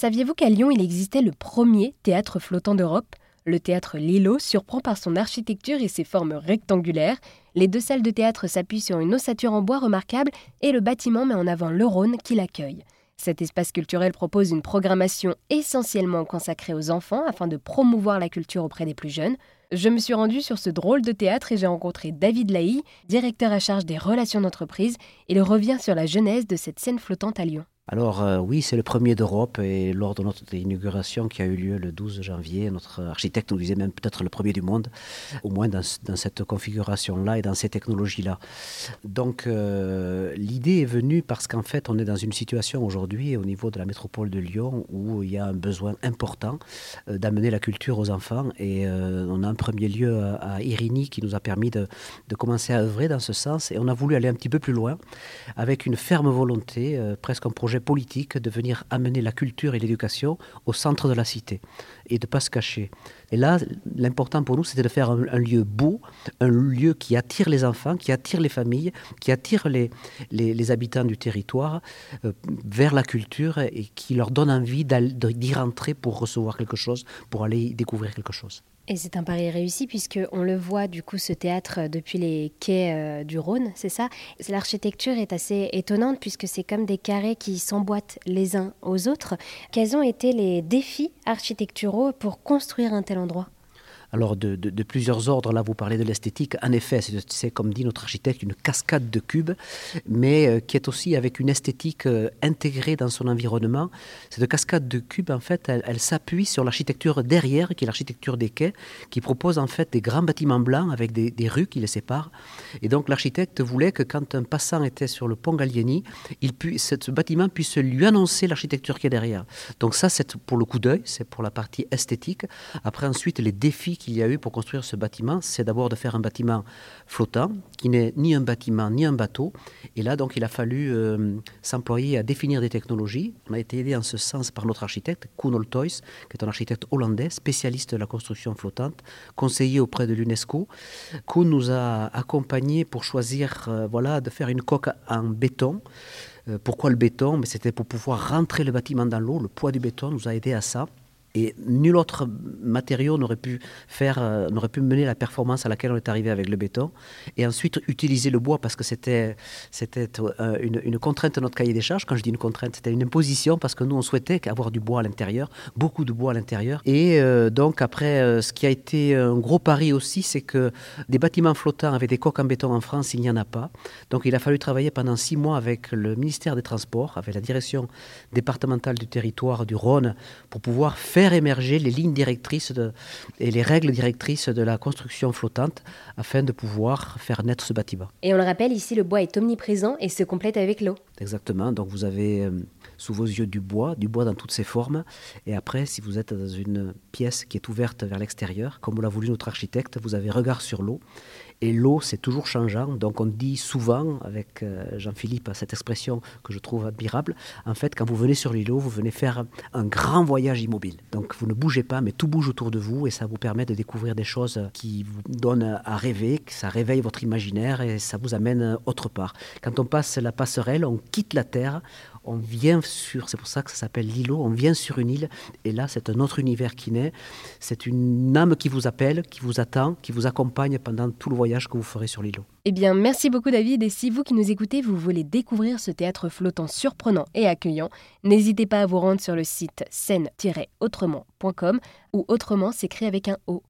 Saviez-vous qu'à Lyon, il existait le premier théâtre flottant d'Europe? Le théâtre Lilo surprend par son architecture et ses formes rectangulaires. Les deux salles de théâtre s'appuient sur une ossature en bois remarquable et le bâtiment met en avant le Rhône qui l'accueille. Cet espace culturel propose une programmation essentiellement consacrée aux enfants afin de promouvoir la culture auprès des plus jeunes. Je me suis rendue sur ce drôle de théâtre et j'ai rencontré David Laï, directeur à charge des relations d'entreprise. Il revient sur la genèse de cette scène flottante à Lyon. Alors euh, oui, c'est le premier d'Europe et lors de notre inauguration qui a eu lieu le 12 janvier, notre architecte nous disait même peut-être le premier du monde, au moins dans, cette configuration-là et dans ces technologies-là. Donc euh, l'idée est venue parce qu'en fait on est dans une situation aujourd'hui au niveau de la métropole de Lyon où il y a un besoin important euh, d'amener la culture aux enfants et on a un premier lieu à, Irini qui nous a permis de, de, commencer à œuvrer dans ce sens et on a voulu aller un petit peu plus loin avec une ferme volonté, presque un projet politique de venir amener la culture et l'éducation au centre de la cité et de ne pas se cacher. Et là, l'important pour nous, c'était de faire un, lieu beau, un lieu qui attire les enfants, qui attire les familles, qui attire les, les, habitants du territoire euh, vers la culture et qui leur donne envie d'y rentrer pour recevoir quelque chose, pour aller découvrir quelque chose. Et c'est un pari réussi puisque on le voit du coup ce théâtre euh, depuis les quais euh, du Rhône, c'est ça? L'architecture est assez étonnante puisque c'est comme des carrés qui s'emboîtent les uns aux autres. Quels ont été les défis architecturaux pour construire un tel endroit? Alors de, plusieurs ordres, là vous parlez de l'esthétique, en effet c'est comme dit notre architecte une cascade de cubes, mais euh, qui est aussi avec une esthétique euh, intégrée dans son environnement. Cette cascade de cubes en fait elle, s'appuie sur l'architecture derrière qui est l'architecture des quais, qui propose en fait des grands bâtiments blancs avec des, rues qui les séparent. Et donc l'architecte voulait que quand un passant était sur le pont Gallieni, il puisse, ce bâtiment puisse lui annoncer l'architecture qui est derrière. Donc ça c'est pour le coup d'œil, c'est pour la partie esthétique. Après ensuite les défis qu'il y a eu pour construire ce bâtiment, c'est d'abord de faire un bâtiment flottant, qui n'est ni un bâtiment ni un bateau. Et là, donc, il a fallu euh, s'employer à définir des technologies. On a été aidé en ce sens par notre architecte, Koen Oltoys, qui est un architecte hollandais, spécialiste de la construction flottante, conseiller auprès de l'UNESCO. Koen nous a accompagnés pour choisir euh, voilà, de faire une coque en béton. Euh, pourquoi le béton? Mais C'était pour pouvoir rentrer le bâtiment dans l'eau. Le poids du béton nous a aidé à ça. Et nul autre matériau n'aurait pu faire, euh, n'aurait pu mener la performance à laquelle on est arrivé avec le béton. Et ensuite utiliser le bois parce que c'était, c'était euh, une, contrainte de notre cahier des charges. Quand je dis une contrainte, c'était une imposition parce que nous on souhaitait avoir du bois à l'intérieur, beaucoup de bois à l'intérieur. Et euh, donc après, ce qui a été un gros pari aussi, c'est que des bâtiments flottants avec des coques en béton en France, il n'y en a pas. Donc il a fallu travailler pendant six mois avec le ministère des Transports, avec la direction départementale du territoire du Rhône, pour pouvoir faire faire émerger les lignes directrices et les règles directrices de la construction flottante afin de pouvoir faire naître ce bâtiment. Et on le rappelle, ici le bois est omniprésent et se complète avec l'eau. Exactement, donc vous avez euh, sous vos yeux du bois, du bois dans toutes ses formes. Et après, si vous êtes dans une pièce qui est ouverte vers l'extérieur, comme l'a voulu notre architecte, vous avez regard sur l'eau. Et l'eau, c'est toujours changeant. Donc on dit souvent, avec euh, Jean-Philippe, cette expression que je trouve admirable, en fait, quand vous venez sur l'îlot, vous venez faire un grand voyage immobile. Donc vous ne bougez pas, mais tout bouge autour de vous et ça vous permet de découvrir des choses qui vous donnent à rêver, que ça réveille votre imaginaire et ça vous amène autre part. Quand on passe la passerelle, on quitte la Terre, on vient sur, c'est pour ça que ça s'appelle l'îlot, on vient sur une île, et là c'est un autre univers qui naît, c'est une âme qui vous appelle, qui vous attend, qui vous accompagne pendant tout le voyage que vous ferez sur l'îlot. Eh bien, merci beaucoup David, et si vous qui nous écoutez, vous voulez découvrir ce théâtre flottant surprenant et accueillant, n'hésitez pas à vous rendre sur le site scène-autrement.com, ou autrement s'écrit avec un O.